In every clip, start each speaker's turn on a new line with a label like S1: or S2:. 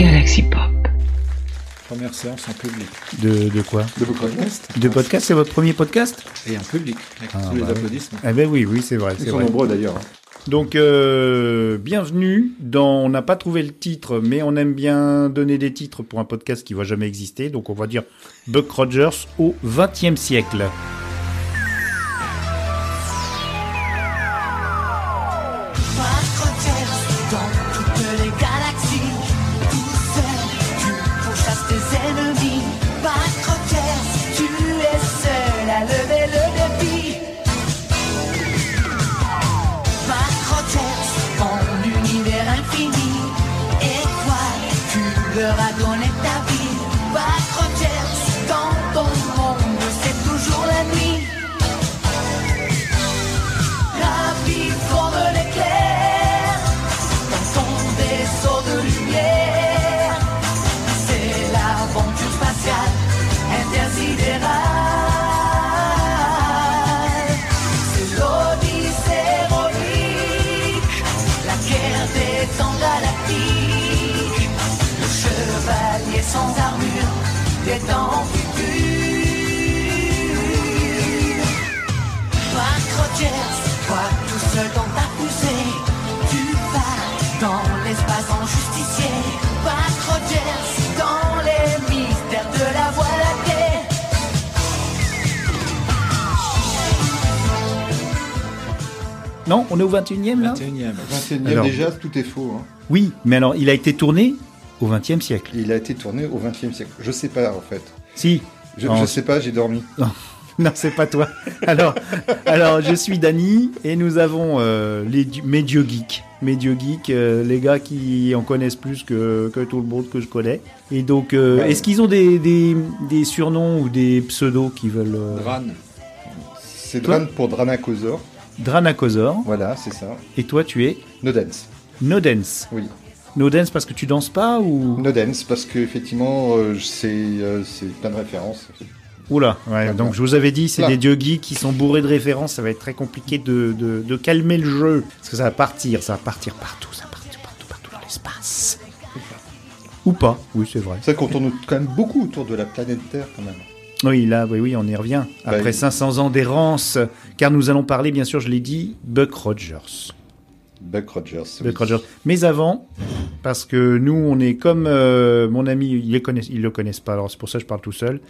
S1: Galaxy Pop.
S2: Première séance en public.
S3: De, de quoi?
S2: De vos podcasts
S3: De podcast, c'est votre premier podcast?
S2: Et en public, avec
S3: Ah,
S2: tous les
S3: bah oui.
S2: applaudissements.
S3: Eh ben oui, oui, c'est vrai.
S4: Ils
S3: c'est
S4: sont
S3: vrai.
S4: nombreux d'ailleurs.
S3: Donc, euh, bienvenue dans... On n'a pas trouvé le titre, mais on aime bien donner des titres pour un podcast qui va jamais exister. Donc, on va dire Buck Rogers au XXe siècle.
S5: Des temps futurs. Mark Rogers, toi tout seul dans ta poussée, tu vas dans l'espace en justicier. Mark Rogers, dans les mystères de la voie lactée.
S3: Non, on est au 21e là?
S2: 21e.
S4: 21e
S3: Alors-
S4: déjà, tout est faux. hein.
S3: Oui, mais alors, il a été tourné au XXe siècle.
S4: Il a été tourné au 20e siècle. Je sais pas en fait.
S3: Si.
S4: Je,
S3: c'est-
S4: sais pas, j'ai dormi.
S3: Non, c'est pas toi. Alors, alors je suis Dany et nous avons euh, les dieux geeks. Dieux geeks, euh, les gars qui en connaissent plus que, que tout le monde que je connais. Et donc, euh,
S4: Ouais.
S3: est-ce qu'ils ont des, des, des surnoms ou des pseudos qui veulent...
S2: Dran.
S4: C'est Dran pour Dranacosaur.
S3: Dranacosaur.
S4: Voilà, c'est ça.
S3: Et toi, tu es
S4: No dance.
S3: Nodens.
S4: Oui.
S3: Nodens parce que tu danses pas ou...
S4: No dance parce que effectivement, euh, c'est euh, c'est plein de références.
S3: Oula, ouais, donc je vous avais dit, c'est des dieux geeks qui sont bourrés de références, ça va être très compliqué de, de, de calmer le jeu. Parce que ça va partir, ça va partir partout, ça va partir partout, partout dans l'espace. Ou pas, oui c'est vrai.
S4: C'est vrai qu'on tourne quand même beaucoup autour de la planète Terre quand même.
S3: Oui, là, oui, oui, on y revient.
S4: Bah,
S3: Après
S4: il-
S3: 500 ans d'errance, car nous allons parler, bien sûr, je l'ai dit, Buck Rogers.
S4: Buck Rogers. oui.
S3: Buck Rogers. Mais avant, parce que nous, on est comme euh, mon ami, ils le connaissent, ils le connaissent pas, alors c'est pour ça que je parle tout seul.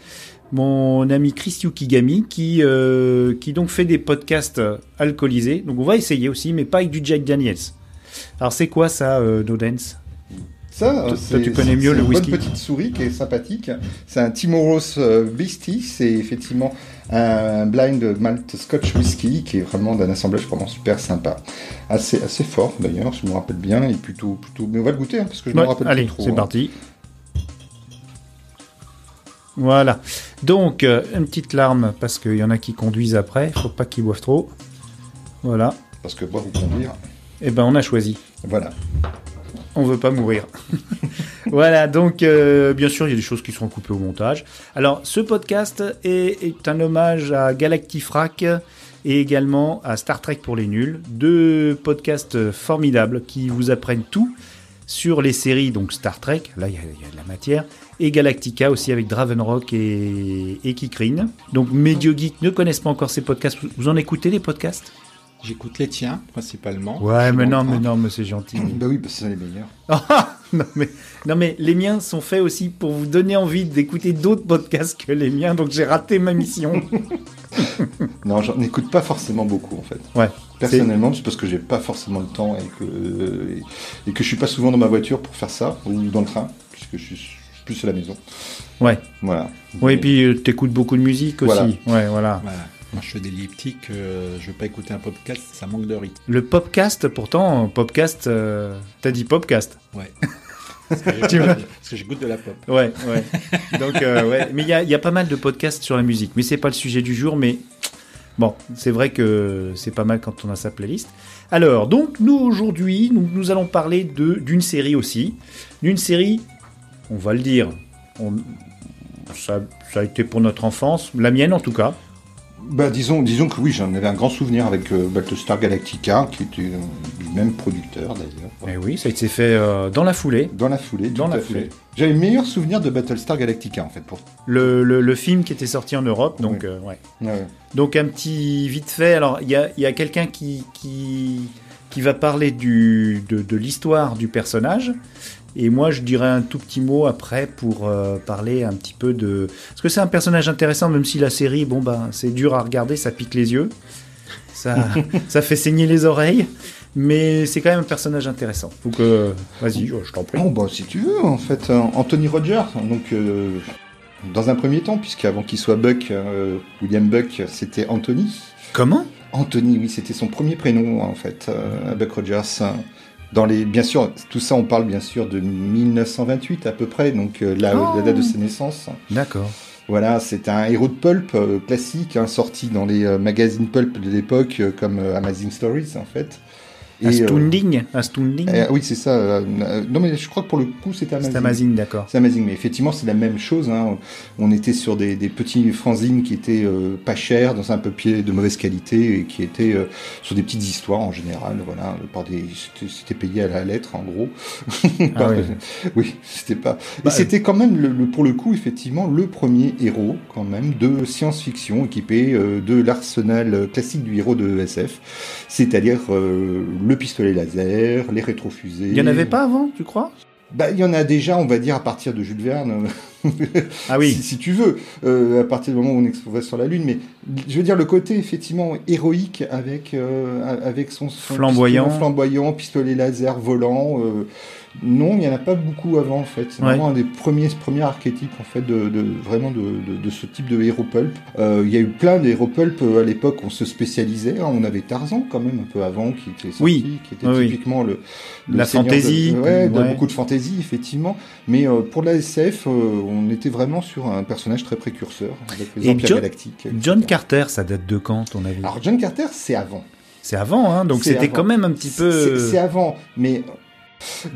S3: Mon ami Chris Yukigami, qui, euh, qui donc fait des podcasts alcoolisés. Donc on va essayer aussi, mais pas avec du Jack Daniels. Alors c'est quoi ça, euh, No Dance?
S4: Ça,
S3: Toi,
S4: euh,
S3: tu connais mieux le
S4: une
S3: whisky.
S4: bonne petite souris qui est sympathique. C'est un Timoros euh, Beastie. C'est effectivement un blind malt Scotch whisky qui est vraiment d'un assemblage vraiment super sympa. Assez, assez fort d'ailleurs, je me rappelle bien. Et plutôt, plutôt... Mais on va le goûter hein, parce que je
S3: Ouais,
S4: me rappelle
S3: Allez,
S4: plus trop.
S3: c'est
S4: hein.
S3: parti. Voilà. Donc, euh, une petite larme, parce qu'il y en a qui conduisent après. Faut pas qu'ils boivent trop. Voilà.
S4: Parce que boire ou conduire,
S3: Et ben, on a choisi.
S4: voilà.
S3: On veut pas mourir. voilà, donc euh, bien sûr, il y a des choses qui seront coupées au montage. Alors, ce podcast est, est un hommage à Galactifrac et également à Star Trek pour les nuls, deux podcasts formidables qui vous apprennent tout sur les séries, donc Star Trek, là il y, a- il y a de la matière, et Galactica aussi avec Dravenrock et, et Kikrine. Donc mes dieux geeks ne connaissent pas encore ces podcasts. Vous- en écoutez les podcasts?
S2: J'écoute les tiens, principalement.
S3: Ouais, mais non, mais non, mais c'est gentil.
S4: Bah oui, bah, c'est les meilleurs.
S3: Non, mais, non, mais les miens sont faits aussi pour vous donner envie d'écouter d'autres podcasts que les miens, donc j'ai raté ma mission.
S4: Non, j'en écoute pas forcément beaucoup en fait.
S3: Ouais.
S4: Personnellement, c'est parce que j'ai pas forcément le temps et que, et que je suis pas souvent dans ma voiture pour faire ça, ou dans le train, puisque je suis plus à la maison.
S3: Ouais.
S4: Voilà.
S3: Ouais, et puis euh, t'écoutes beaucoup de musique aussi.
S4: Voilà.
S3: Ouais, voilà.
S2: Voilà. Moi, je fais des elliptiques, euh, je vais pas écouter un podcast, ça manque de rythme.
S3: Le popcast, pourtant, popcast, euh, t'as dit popcast.
S2: Ouais. Parce que j'écoute- de la pop.
S3: Ouais, ouais. Donc, euh, ouais. Mais il y a, y a pas mal de podcasts sur la musique. Mais c'est pas le sujet du jour, mais bon, c'est vrai que c'est pas mal quand on a sa playlist. Alors, donc, nous, aujourd'hui, nous, nous allons parler d'une série aussi. D'une série, on va le dire, on- ça, ça a été pour notre enfance, la mienne en tout cas.
S4: Bah, disons, disons que oui, j'en avais un grand souvenir avec euh, Battlestar Galactica, qui était euh, du même producteur d'ailleurs.
S3: Eh oui, ça a été fait euh, dans la foulée.
S4: Dans la foulée,
S3: Dans la
S4: à fait.
S3: foulée.
S4: J'avais le meilleur souvenir de Battlestar Galactica en fait. Pour...
S3: Le, le- le film qui était sorti en Europe, donc
S4: Oui.
S3: ouais.
S4: Ouais.
S3: Donc un petit vite fait. Alors il y a, y a quelqu'un qui, qui qui va parler du de, de l'histoire du personnage. Et moi, je dirais un tout petit mot après pour euh, parler un petit peu de. Parce que c'est un personnage intéressant, même si la série, bon ben, c'est dur à regarder, ça pique les yeux, ça, ça fait saigner les oreilles, mais c'est quand même un personnage intéressant. Donc, euh, vas-y, je je t'en prie.
S4: Bon, bah, si tu veux, en fait, euh, Anthony Rogers, donc, euh, dans un premier temps, puisqu'avant qu'il soit Buck, euh, William Buck, c'était Anthony.
S3: Comment?
S4: Anthony, oui, c'était son premier prénom, en fait, euh, Buck Rogers. Dans les, bien sûr, tout ça, on parle bien sûr de 1928 à peu près, donc euh, la,
S3: Oh.
S4: la date de sa naissance.
S3: D'accord.
S4: Voilà, c'est un héros de pulp euh, classique, hein, sorti dans les euh, magazines pulp de l'époque, euh, comme euh, Amazing Stories, en fait. Et, euh,
S3: Astounding Astounding
S4: euh, oui, c'est ça. euh, non, mais je crois que pour le coup, c'était Amazing.
S3: C'est Amazing, d'accord.
S4: C'est amazing, mais effectivement, c'est la même chose. hein. On était sur des, des petits fanzines qui étaient euh, pas chers, dans un papier de mauvaise qualité, et qui étaient euh, sur des petites histoires en général. Voilà, par des, c'était- c'était payé à la lettre, en gros.
S3: Ah oui.
S4: oui, c'était pas.
S3: Bah,
S4: et c'était quand même, le, le- pour le coup, effectivement, le premier héros, quand même, de science-fiction équipé euh, de l'arsenal classique du héros de SF, c'est-à-dire euh, le pistolet laser, les rétrofusées.
S3: Il y en avait pas avant, tu crois?
S4: Bah, il y en a déjà, on va dire, à partir de Jules Verne.
S3: Ah oui.
S4: si, si tu veux, euh, à partir du moment où on explorait sur la Lune. Mais je veux dire, le côté effectivement héroïque avec, euh, avec son, son
S3: Flamboyant.
S4: pistolet flamboyant, pistolet laser volant. euh, non, il n'y en a pas beaucoup avant en fait. C'est
S3: Ouais.
S4: vraiment un des premiers, premiers archétypes en fait de, de- vraiment de, de- de ce type de héros pulp. Euh, Il y a eu plein d'héros pulp euh, à l'époque. On se spécialisait. hein. On avait Tarzan quand même un peu avant qui était sorti,
S3: Oui.
S4: qui était
S3: Oui,
S4: typiquement le, le
S3: La fantaisie,
S4: ouais, beaucoup de fantaisie effectivement. Mais euh, pour la SF, euh, on était vraiment sur un personnage très précurseur avec les
S3: Et
S4: Empires
S3: John-
S4: galactiques.
S3: John. Carter, ça date de quand, ton avis?
S4: Alors John Carter, c'est avant.
S3: C'est avant, hein, donc c'était quand même un petit peu.
S4: C'est avant, mais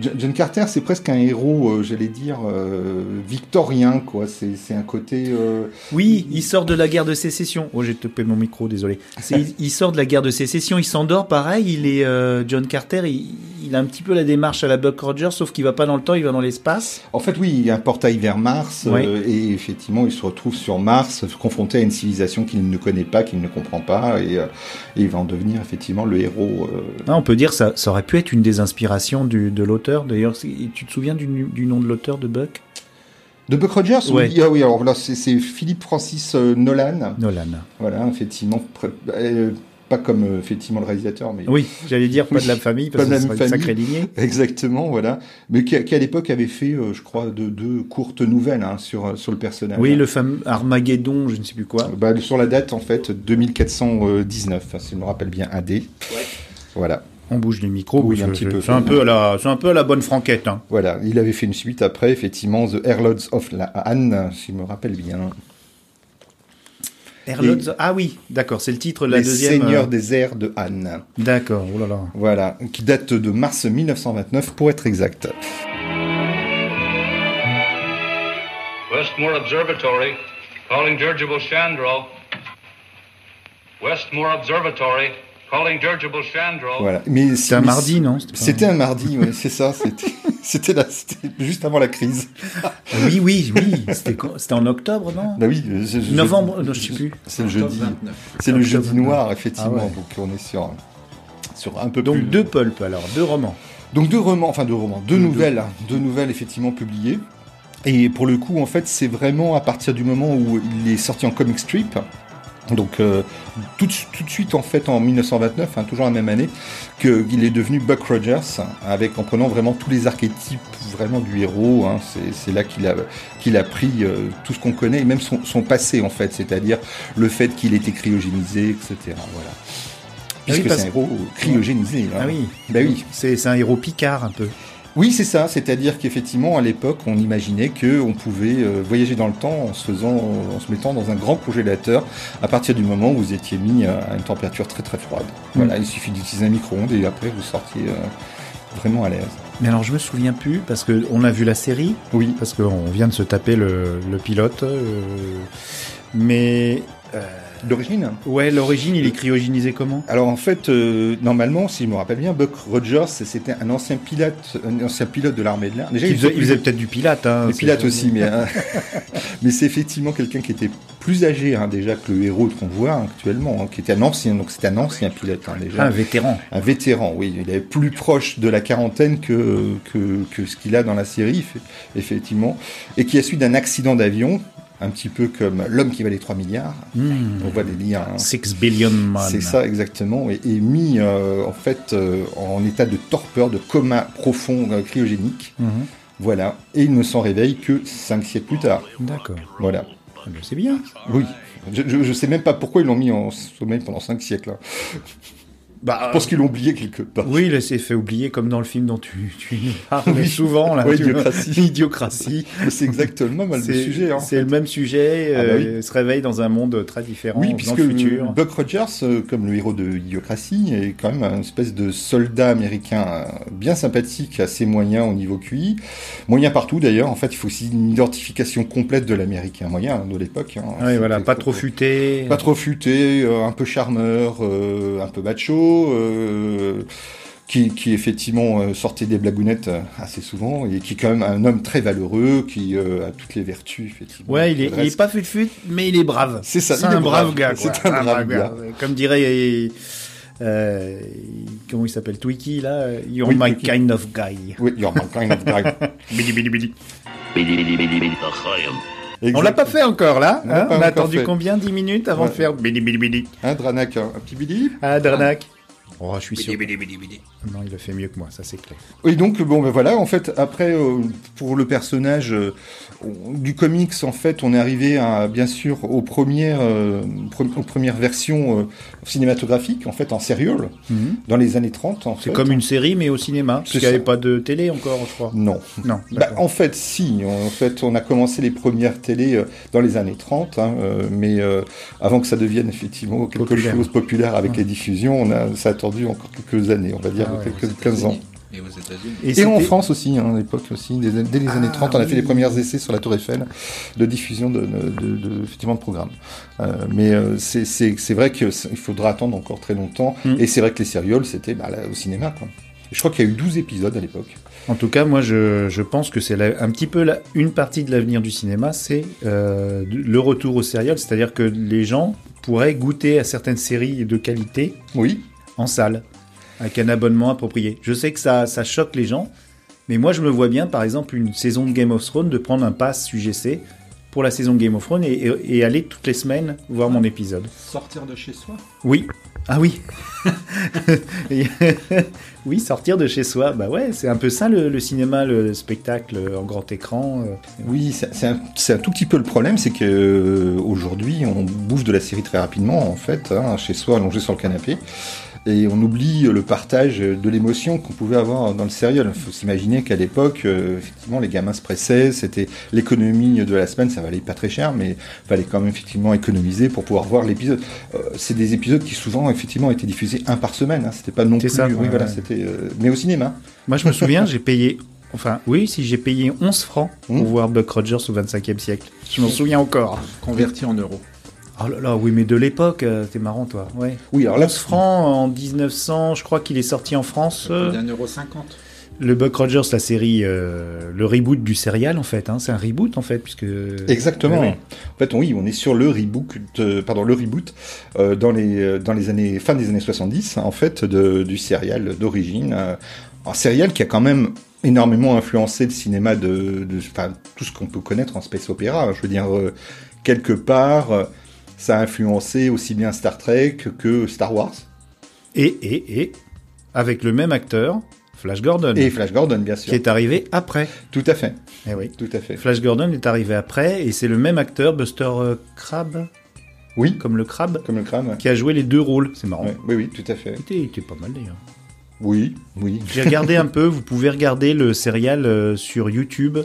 S4: John Carter, c'est presque un héros, euh, j'allais dire, euh, victorien, quoi. C'est un côté. euh,
S3: Oui, il sort de la guerre de sécession. Oh, j'ai topé mon micro, désolé. Il, il sort de la guerre de sécession, il s'endort, pareil. Il est John Carter, il, il a un petit peu la démarche à la Buck Rogers, sauf qu'il va pas dans le temps, il va dans l'espace.
S4: En fait, oui, il y a un portail vers Mars, et effectivement, il se retrouve sur Mars, confronté à une civilisation qu'il ne connaît pas, qu'il ne comprend pas, et, et il va en devenir effectivement le héros.
S3: Ah, on peut dire ça, ça aurait pu être une des inspirations du, de l'auteur. D'ailleurs, c'est- tu te souviens du, du nom de l'auteur de Buck?
S4: De Buck Rogers
S3: Ouais.
S4: oui, ah oui, alors là, c'est c'est Philippe Francis euh, Nolan.
S3: Nolan.
S4: Voilà, effectivement, euh, pas comme euh, effectivement le réalisateur, mais
S3: Oui, j'allais dire pas de la famille, parce
S4: pas
S3: que
S4: de
S3: ce
S4: la
S3: serait une
S4: famille.
S3: sacrée lignée.
S4: exactement, voilà, mais qui, qui, à l'époque avait fait, euh, je crois, deux, deux courtes nouvelles hein, sur sur le personnage.
S3: Oui, le fameux Armageddon, je ne sais plus quoi.
S4: Bah, sur la date en fait 2419, si je me rappelle bien, AD. Voilà.
S3: On bouge du micro.
S4: Oui, un petit
S3: c'est-
S4: peu.
S3: C'est un peu à la, c'est un peu à la bonne franquette. Hein.
S4: Voilà, il avait fait une suite après, effectivement, The Airlords of la Anne, si je me rappelle bien.
S3: Airlords- Ah oui, d'accord, c'est le titre de la
S4: Les
S3: deuxième.
S4: Seigneurs
S3: euh,
S4: des airs de Anne.
S3: D'accord, oh là là.
S4: Voilà, qui date de mars 1929 pour être exact.
S1: Westmore Observatory, calling Georgiable Chandro. Westmore Observatory.
S4: Voilà. Mais
S3: C'était un
S4: mais-
S3: mardi, non C'était
S4: un mardi, oui, c'est ça. C'était, c'était, là, c'était juste avant la crise.
S3: Ah Oui, oui, oui. C'était en octobre, non?
S4: Bah oui, je- je-
S3: Novembre,
S4: je-
S3: non, je sais plus.
S4: C'est le jeudi.
S2: 29.
S4: C'est le
S3: Octobre
S4: jeudi noir, effectivement.
S3: Ah ouais.
S4: Donc on est sur, sur un peu
S3: Donc
S4: plus.
S3: deux pulps alors, deux romans.
S4: Donc deux romans, enfin deux romans, deux nouvelles, hein, deux nouvelles effectivement publiées. Et pour le coup, en fait, c'est vraiment à partir du moment où il est sorti en comic strip. Donc euh, tout, de- tout de suite en fait en 1929, hein, toujours la même année, qu'il est devenu Buck Rogers, avec en prenant vraiment tous les archétypes vraiment du héros. hein. c'est, là qu'il a qu'il a pris euh, tout ce qu'on connaît et même son, son passé en fait, c'est-à-dire le fait qu'il était cryogénisé, etc. Voilà. Puisque
S3: oui, parce-
S4: c'est un héros cryogénisé. hein.
S3: Ah oui.
S4: Bah oui.
S3: C'est c'est un héros picard un peu.
S4: Oui, c'est ça. C'est-à-dire qu'effectivement, à l'époque, on imaginait que on pouvait euh, voyager dans le temps en se faisant, en se mettant dans un grand congélateur à partir du moment où vous étiez mis euh, à une température très très froide. Voilà, il suffit d'utiliser un micro-ondes et après vous sortiez euh, vraiment à l'aise.
S3: Mais alors je me souviens plus parce que on a vu la série,
S4: Oui.
S3: parce qu'on vient de se taper le, le pilote, euh, mais
S4: D'origine
S3: Ouais, l'origine, il est cryogénisé comment?
S4: Alors en fait, euh, normalement, si je me rappelle bien, Buck Rogers, c'était un ancien pilote, un ancien pilote de l'armée de l'air. Déjà,
S3: Il
S4: il
S3: faisait, peut-être du pilate. Hein,
S4: Le
S3: c'est-
S4: pilote aussi, mais, hein. mais c'est effectivement quelqu'un qui était plus âgé hein, déjà que le héros qu'on voit actuellement, hein, qui était un ancien, donc c'était un ancien pilote déjà.
S3: Un vétéran.
S4: Un vétéran, oui. Il est plus proche de la quarantaine que, que, que ce qu'il a dans la série, eff- effectivement. Et qui a suivi d'un accident d'avion, un petit peu comme l'homme qui valait 3 milliards. On voit des liens. hein.
S3: Six billion man.
S4: C'est ça exactement, et, et mis euh, en fait euh, en état de torpeur, de coma profond euh, cryogénique.
S3: Mhm.
S4: Voilà, et il ne s'en réveille que 5 siècles plus tard.
S3: D'accord.
S4: Voilà.
S3: Ah ben, C'est bien.
S4: Oui. Je, je sais même pas pourquoi ils l'ont mis en sommeil pendant 5 siècles. hein.
S3: Bah,
S4: Je pense qu'ils l'ont oublié quelque part.
S3: Oui, il s'est fait oublier comme dans le film dont tu, tu parles
S4: Oui.
S3: souvent. Là,
S4: Ouais. Idiocratie.
S3: Idiocratie.
S4: C'est exactement le
S3: C'est
S4: sujet. hein.
S3: c'est le même sujet.
S4: Ah bah
S3: euh, se réveille dans un monde très différent,
S4: Oui,
S3: dans
S4: puisque
S3: le futur.
S4: Buck Rogers, euh, comme le héros de Idiocratie, est quand même une espèce de soldat américain euh, bien sympathique, assez moyen au niveau QI. Moyen partout d'ailleurs, en fait, il faut aussi une identification complète de l'américain moyen hein, de l'époque. hein.
S3: Oui, voilà, pas trop futé.
S4: Pas trop futé, euh, un peu charmeur, euh, un peu macho, euh, qui, qui effectivement euh, sortait des blagounettes euh, assez souvent, et qui est quand même un homme très valeureux, qui euh, a toutes les vertus, effectivement.
S3: Ouais, il est, il est pas fut-fut, mais il est brave.
S4: C'est ça,
S3: C'est un brave,
S4: brave.
S3: gars.
S4: C'est un brave gars.
S3: Comme dirait, euh, comment il s'appelle, Twiki là. You're
S4: Oui,
S3: my
S4: Twiki.
S3: kind of guy.
S4: Oui, you're my kind of guy.
S3: Bidi bidi bidi. On
S4: Exact.
S3: l'a pas fait encore là.
S4: On
S3: hein On a attendu
S4: fait.
S3: combien 10 minutes avant
S4: Ouais.
S3: de faire bidi bidi bidi?
S4: Hein, Dranak, un, un petit bidi
S3: Ah, Dranak. Oh, je suis sûr. Non, il a fait mieux que moi, ça c'est clair.
S4: Oui, donc bon, ben voilà. En fait, après, euh, pour le personnage euh, on- du comics, en fait, on est arrivé à, bien sûr aux premières, euh, pre- aux premières versions euh, cinématographiques, en fait, en serial, dans les années 30. En
S3: Mhm. C'est comme une série, mais au cinéma. Parce
S4: C'est
S3: qu'il n'y avait pas de télé encore, je crois.
S4: Non.
S3: Non.
S4: Bah, en fait, si. En fait, on a commencé les premières télés euh, dans les années 30, hein, euh, mais euh, avant que ça devienne effectivement quelque
S3: Populaire.
S4: chose populaire avec les diffusions, on a, ça a attendu encore quelques années, on va dire
S3: Ah ouais,
S4: quelques 15 ans.
S6: Et aux États-Unis.
S4: Et, en France aussi, hein, à l'époque aussi, dès, dès les années
S3: Ah,
S4: 30, on a fait
S3: oui.
S4: les premiers essais sur la Tour Eiffel de diffusion de, de, de- de- effectivement de programmes. Euh, mais euh, c'est- c'est c'est vrai qu'il faudra attendre encore très longtemps.
S3: Mm.
S4: Et c'est vrai que les sérioles, c'était bah, au cinéma. Quoi. Et je crois qu'il y a eu 12 épisodes à l'époque.
S3: En tout cas, moi, je, je pense que c'est un petit peu la- une partie de l'avenir du cinéma, c'est euh, le retour au serial, c'est-à-dire que les gens pourraient goûter à certaines séries de qualité
S4: Oui,
S3: en salle, avec un abonnement approprié. Je sais que ça, ça choque les gens, mais moi, je me vois bien, par exemple, une saison de Game of Thrones, de prendre un pass UGC pour la saison de Game of Thrones et, et- et aller toutes les semaines voir mon épisode.
S2: Sortir de chez soi?
S3: Oui. Ah oui. Oui, sortir de chez soi. Bah ouais, c'est un peu ça le, le cinéma, le spectacle en grand écran. euh.
S4: oui, c'est un, c'est un tout petit peu le problème, c'est que euh, aujourd'hui, on bouffe de la série très rapidement, en fait, hein, chez soi, allongé sur le canapé. Et on oublie le partage de l'émotion qu'on pouvait avoir dans le serial. Il faut s'imaginer qu'à l'époque, euh, effectivement, les gamins se pressaient, c'était l'économie de la semaine, ça valait pas très cher, mais fallait quand même effectivement économiser pour pouvoir voir l'épisode. Euh, c'est des épisodes qui souvent effectivement étaient diffusés un par semaine. Hein. C'était pas non
S3: C'est
S4: plus,
S3: ça,
S4: oui,
S3: ouais,
S4: voilà,
S3: ouais.
S4: c'était, euh, mais au cinéma.
S3: Moi, je me souviens, j'ai payé. Enfin, oui, si j'ai payé 11 francs pour
S4: Mmh.
S3: voir Buck Rogers au 25e siècle. Je m'en souviens encore.
S2: Converti en euros.
S3: Oh là là, oui, mais de l'époque, euh, t'es marrant, toi. Ouais.
S4: Oui, alors là,
S3: 11 francs en 1900, je crois qu'il est sorti en France. euh,
S2: D'un euro cinquante.
S3: le Buck Rogers, la série, euh, le reboot du serial, en fait. Hein, c'est un reboot, en fait, puisque.
S4: Exactement.
S3: Ouais, ouais.
S4: En fait, oui, on est sur le reboot, pardon, le reboot euh, dans les euh, dans les années fin des années 70, en fait, de, du serial d'origine, un serial qui a quand même énormément influencé le cinéma de, de enfin, tout ce qu'on peut connaître en space opéra. Je veux dire, quelque part, ça a influencé aussi bien Star Trek que Star Wars
S3: Et, et, et, avec le même acteur, Flash Gordon,
S4: et Flash Gordon, bien sûr.
S3: qui est arrivé après.
S4: Tout à fait,
S3: Eh oui.
S4: tout à fait.
S3: Flash Gordon est arrivé après, et c'est le même acteur, Buster euh, Crabbe,
S4: Oui,
S3: comme le crabe,
S4: comme le crâne.
S3: qui a joué les deux rôles. C'est marrant.
S4: Ouais, oui, oui, tout à fait.
S3: Il était, pas mal d'ailleurs.
S4: Oui, oui.
S3: J'ai regardé un peu, vous pouvez regarder le serial euh, sur YouTube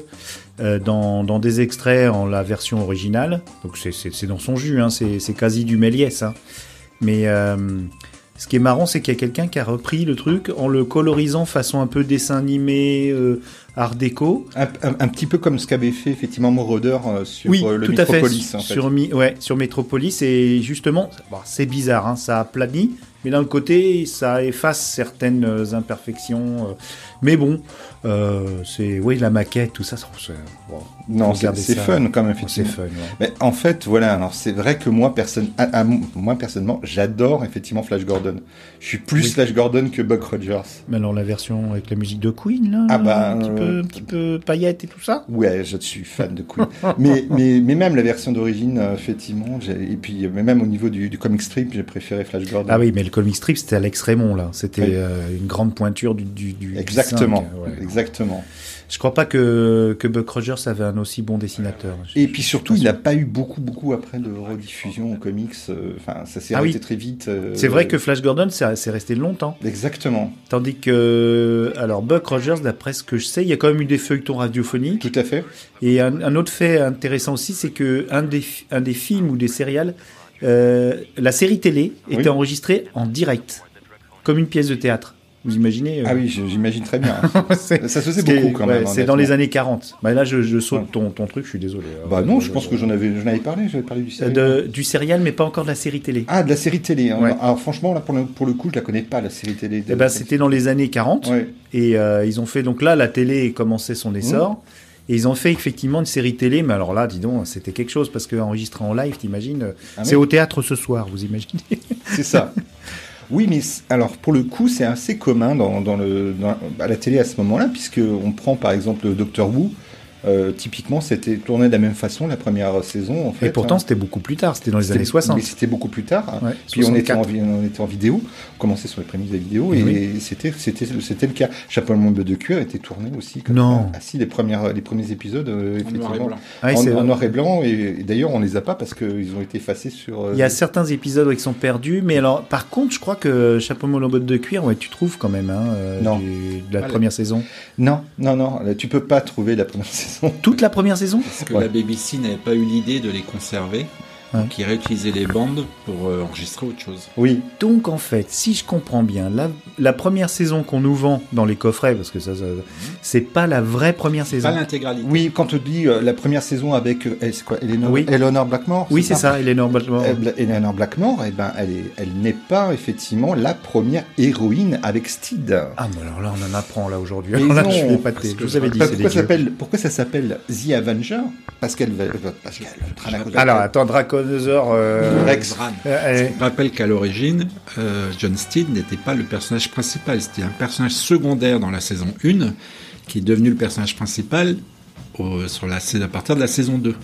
S3: dans, dans des extraits en la version originale. Donc c'est- dans son jus, hein, c'est quasi du Méliès. hein. Mais euh, Ce qui est marrant, c'est qu'il y a quelqu'un qui a repris le truc en le colorisant façon un peu dessin animé, euh, art déco.
S4: Un, un- un petit peu comme ce qu'avait fait effectivement Moroder euh, sur
S3: oui,
S4: euh, le
S3: tout à fait.
S4: Metropolis. en fait.
S3: Sur, Mi- ouais, sur Metropolis, et justement, bon, c'est bizarre, hein, ça aplanit, mais d'un côté, ça efface certaines euh, imperfections. Euh, mais bon, euh, c'est oui, la maquette, tout ça, ça- bon,
S4: Non, c'est fun quand même,
S3: c'est
S4: effectivement.
S3: fun. ouais.
S4: Mais en fait, voilà, alors c'est vrai que moi, personne, à- à- moi personnellement, j'adore effectivement Flash Gordon. Je suis plus
S3: Oui.
S4: Flash Gordon que Buck Rogers.
S3: Mais alors la version avec la musique de Queen, là,
S4: Ah bah,
S3: un petit peu,
S4: euh,
S3: un petit peu paillette et tout ça?
S4: Ouais, je suis fan de Queen. mais, mais, mais même la version d'origine, euh, effectivement, et puis euh, mais même au niveau du, du comic strip, j'ai préféré Flash Gordon.
S3: Ah oui, mais le comic strip, c'était Alex Raymond, là. C'était
S4: Oui.
S3: euh, une grande pointure du, du, du- du
S4: Exactement,
S3: ouais.
S4: exactement.
S3: Je crois pas que, que Buck Rogers avait un aussi bon dessinateur.
S4: Et puis surtout, il n'a
S3: pas
S4: eu beaucoup, beaucoup après de rediffusion en comics. euh, Enfin, ça s'est
S3: Ah
S4: arrêté
S3: oui.
S4: très vite. euh,
S3: C'est vrai que Flash Gordon, c'est resté longtemps.
S4: Exactement,
S3: Tandis que, alors, Buck Rogers, d'après ce que je sais, il y a quand même eu des feuilletons radiophoniques.
S4: tout à fait.
S3: Et un, un autre fait intéressant aussi, c'est que un des, fi- un des films ou des céréales, euh, la série télé était
S4: Oui.
S3: enregistrée en direct, comme une pièce de théâtre. Vous imaginez euh,
S4: Ah oui, j'imagine très bien. ça se faisait beaucoup quand
S3: ouais,
S4: même.
S3: C'est dans les années 40. Bah, là, je, je saute ton, ton truc, je suis désolé.
S4: Bah non, je pense que j'en avais, avais parlé. J'avais parlé du
S3: Euh, de- du céréal, mais pas encore de la série télé.
S4: Ah, de la série télé. hein.
S3: Ouais.
S4: Alors franchement, là pour le, pour le coup, je la connais pas la série télé.
S3: Eh ben, c'était dans les années 40.
S4: Ouais.
S3: Et euh, ils ont fait, donc là, la télé commençait son essor. Et ils ont fait effectivement une série télé, mais alors là, dis donc, c'était quelque chose, parce qu'enregistrer en live, t'imagines, euh,
S4: Ah
S3: c'est
S4: oui.
S3: au théâtre ce soir, vous imaginez
S4: C'est ça. Oui, mais alors pour le coup, c'est assez commun dans, le, dans- à la télé à ce moment-là, puisque on prend par exemple Doctor Who. Euh, typiquement, c'était tourné de la même façon la première saison. En fait,
S3: Et pourtant,
S4: hein.
S3: c'était beaucoup plus tard, c'était dans les années 60.
S4: Mais c'était beaucoup plus tard. hein.
S3: Ouais,
S4: Puis on était, en,
S3: 64.
S4: vi- on était en vidéo, on commençait sur les prémices de la vidéo, et
S3: Oui.
S4: c'était c'était c'était le cas. Chapeau le monde de cuir était tourné aussi. Comme
S3: Non.
S4: Ah si, les premières les premiers épisodes, euh,
S6: En noir et
S4: effectivement,
S6: blanc.
S3: Ah oui,
S4: en,
S3: c'est
S4: en noir et blanc, et, et d'ailleurs on les a pas parce qu'ils ont été effacés sur. euh,
S3: Il y a certains épisodes qui sont perdus, mais alors, par contre, je crois que Chapeau monobotte de cuir, ouais, tu trouves quand même, hein, euh,
S4: Non.
S3: du- de la
S6: Allez.
S3: première saison.
S4: Non, non, non, là, tu peux pas trouver la première saison.
S3: Toute la première saison
S6: Parce que
S4: Ouais.
S6: la BBC n'avait pas eu l'idée de les conserver.
S3: Ouais.
S6: Donc ils réutilisaient les bandes pour euh, enregistrer autre chose.
S4: Oui,
S3: Donc en fait, si je comprends bien, la, la première saison qu'on nous vend dans les coffrets, parce que ça, ça- c'est pas la vraie première saison.
S6: Pas l'intégralité.
S4: oui, quand on dit euh, la première saison avec euh, c'est quoi, Eleanor,
S3: Oui.
S4: Eleanor Blackmore.
S3: Oui, c'est ça, Eleanor Baltimore.
S4: Euh, Eleanor Blackmore, eh ben, elle est- elle n'est pas effectivement la première héroïne avec Steed.
S3: Ah, mais alors là, on en apprend là aujourd'hui.
S4: Mais
S3: Alors là,
S4: non,
S3: je suis épaté. Je vous avais dit,
S4: pourquoi, ça s'appelle, pourquoi ça s'appelle The Avenger? Parce qu'elle va. Parce
S3: Alors, attends, Draconosaure. euh,
S4: Rex.
S3: Euh,
S6: Je rappelle qu'à l'origine, euh, John Steed n'était pas le personnage principal, c'était un personnage secondaire dans la saison 1 qui est devenu le personnage principal au- sur la, à partir de la saison 2.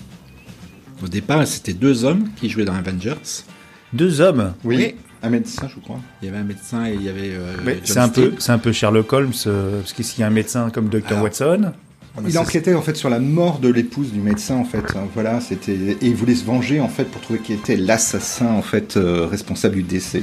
S6: Au départ, c'était deux hommes qui jouaient dans Avengers.
S3: deux hommes.
S4: Oui, un médecin, je crois.
S6: Il y avait un médecin et il y avait euh,
S3: C'est un, peu, c'est un peu Sherlock Holmes, euh, parce que s'il y a un médecin comme Dr.
S6: Alors,
S3: Watson,
S6: Mais
S4: Il enquêtait en fait sur la mort de l'épouse du médecin en fait. Voilà, c'était et il voulait se venger en fait pour trouver qui était l'assassin en fait euh, responsable du décès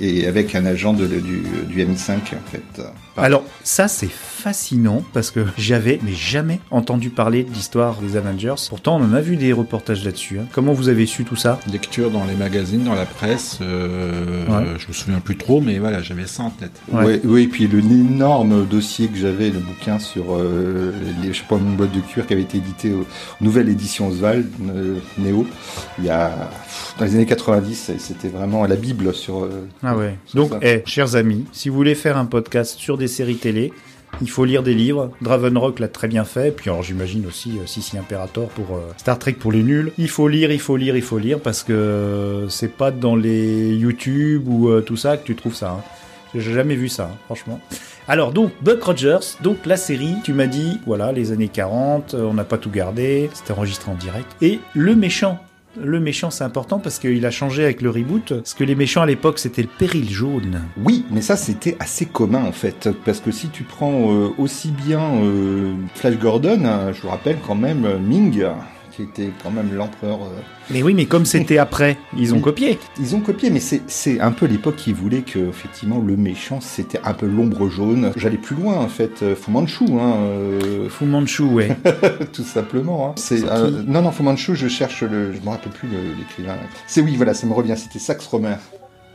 S4: et avec un agent de, du, du MI5 en fait.
S3: Alors, ça, c'est fascinant parce que j'avais, mais jamais entendu parler de l'histoire des Avengers. Pourtant, on en a vu des reportages là-dessus. hein. Comment vous avez su tout ça?
S6: Lecture dans les magazines, dans la presse. euh,
S3: Ouais.
S6: Je me souviens plus trop, mais voilà, j'avais ça en tête.
S3: Ouais.
S4: Ouais, oui, et puis le énorme dossier que j'avais, le bouquin sur euh, les je sais pas, une boîte de cuir qui avait été édité aux nouvelle édition Oswald euh, Néo il y a dans les années 90 et c'était vraiment la bible sur euh,
S3: Ah ouais. Donc,
S4: ça.
S3: eh, chers amis, si vous voulez faire un podcast sur des séries télé, il faut lire des livres. Dravenrock l'a très bien fait. Puis alors, j'imagine aussi euh, Sissi Imperator pour euh, Star Trek pour les nuls. Il faut lire, il faut lire, il faut lire parce que euh, c'est pas dans les YouTube ou euh, tout ça que tu trouves ça. hein. J'ai jamais vu ça, hein, franchement. Alors donc Buck Rogers, donc la série, tu m'as dit, voilà, les années 40, euh, on n'a pas tout gardé, c'était enregistré en direct. Et le méchant, le méchant c'est important parce qu'il a changé avec le reboot, parce que les méchants à l'époque c'était le péril jaune.
S4: Oui, mais ça c'était assez commun en fait, parce que si tu prends euh, aussi bien euh, Flash Gordon, hein, je vous rappelle quand même Ming, qui était quand même l'empereur. euh,
S3: Mais oui, mais comme c'était après, ils ont copié.
S4: Ils ont copié, mais c'est- un peu l'époque qui voulait que effectivement le méchant c'était un peu l'ombre jaune. J'allais plus loin en fait, euh, Fu Manchu, hein, euh,
S3: Fu Manchu, ouais.
S4: tout simplement. hein. C'est euh, non non Fu Manchu, je cherche le, je me rappelle plus l'écrivain. C'est oui voilà, ça me revient, c'était Sax Romer.